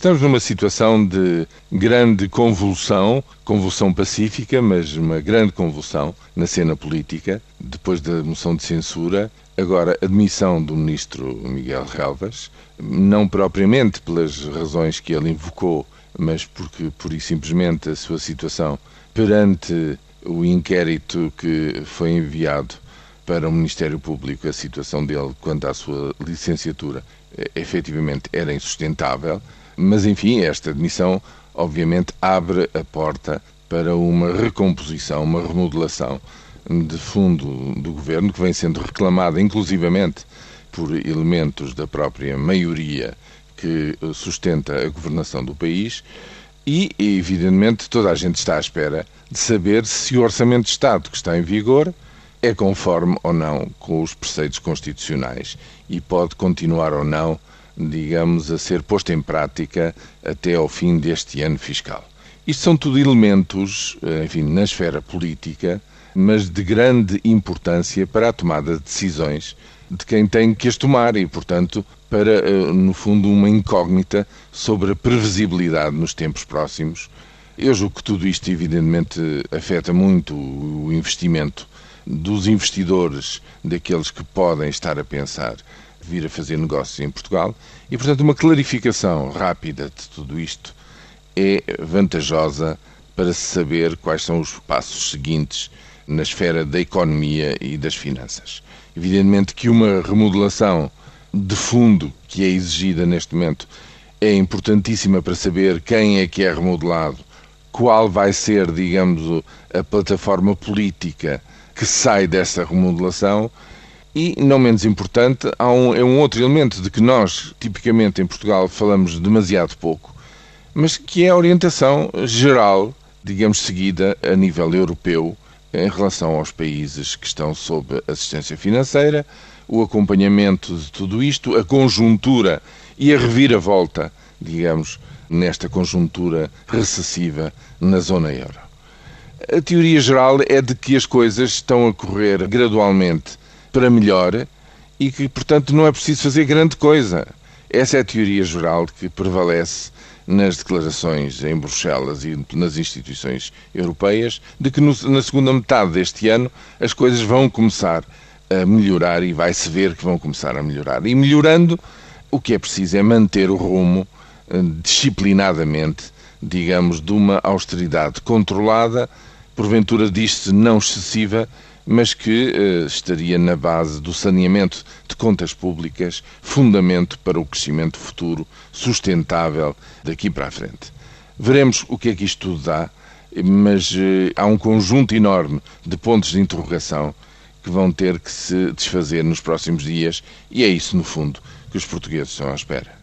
Estamos numa situação de grande convulsão, convulsão pacífica, mas uma grande convulsão na cena política, depois da moção de censura Agora, a demissão do ministro Miguel Relvas, não propriamente pelas razões que ele invocou, mas porque, por e simplesmente, a sua situação perante o inquérito que foi enviado para o Ministério Público, a situação dele quanto à sua licenciatura, eh, efetivamente era insustentável. Mas, enfim, esta demissão, obviamente, abre a porta para uma recomposição, uma remodelação de fundo do governo, que vem sendo reclamada inclusivamente por elementos da própria maioria que sustenta a governação do país, e, evidentemente, toda a gente está à espera de saber se o Orçamento de Estado que está em vigor é conforme ou não com os preceitos constitucionais e pode continuar ou não, digamos, a ser posto em prática até ao fim deste ano fiscal. Isto são tudo elementos, enfim, na esfera política, mas de grande importância para a tomada de decisões de quem tem que as tomar e, portanto, para, eh, no fundo, uma incógnita sobre a previsibilidade nos tempos próximos. Eu julgo que tudo isto, evidentemente, afeta muito o investimento dos investidores, daqueles que podem estar a pensar vir a fazer negócios em Portugal e, portanto, uma clarificação rápida de tudo isto é vantajosa para se saber quais são os passos seguintes na esfera da economia e das finanças. Evidentemente que uma remodelação de fundo que é exigida neste momento é importantíssima para saber quem é que é remodelado, qual vai ser, digamos, a plataforma política que sai dessa remodelação e, não menos importante, há um, é um outro elemento de que nós, tipicamente em Portugal, falamos demasiado pouco, mas que é a orientação geral, digamos, seguida a nível europeu em relação aos países que estão sob assistência financeira, o acompanhamento de tudo isto, a conjuntura e a reviravolta, digamos, nesta conjuntura recessiva na zona euro. A teoria geral é de que as coisas estão a correr gradualmente para melhor e que, portanto, não é preciso fazer grande coisa. Essa é a teoria geral que prevalece nas declarações em Bruxelas e nas instituições europeias de que no, na segunda metade deste ano as coisas vão começar a melhorar e vai-se ver que vão começar a melhorar. E melhorando, o que é preciso é manter o rumo eh, disciplinadamente, digamos, de uma austeridade controlada, porventura diz-se não excessiva, mas que eh, estaria na base do saneamento de contas públicas, fundamento para o crescimento futuro sustentável daqui para a frente. Veremos o que é que isto tudo dá, mas eh, há um conjunto enorme de pontos de interrogação que vão ter que se desfazer nos próximos dias e é isso, no fundo, que os portugueses estão à espera.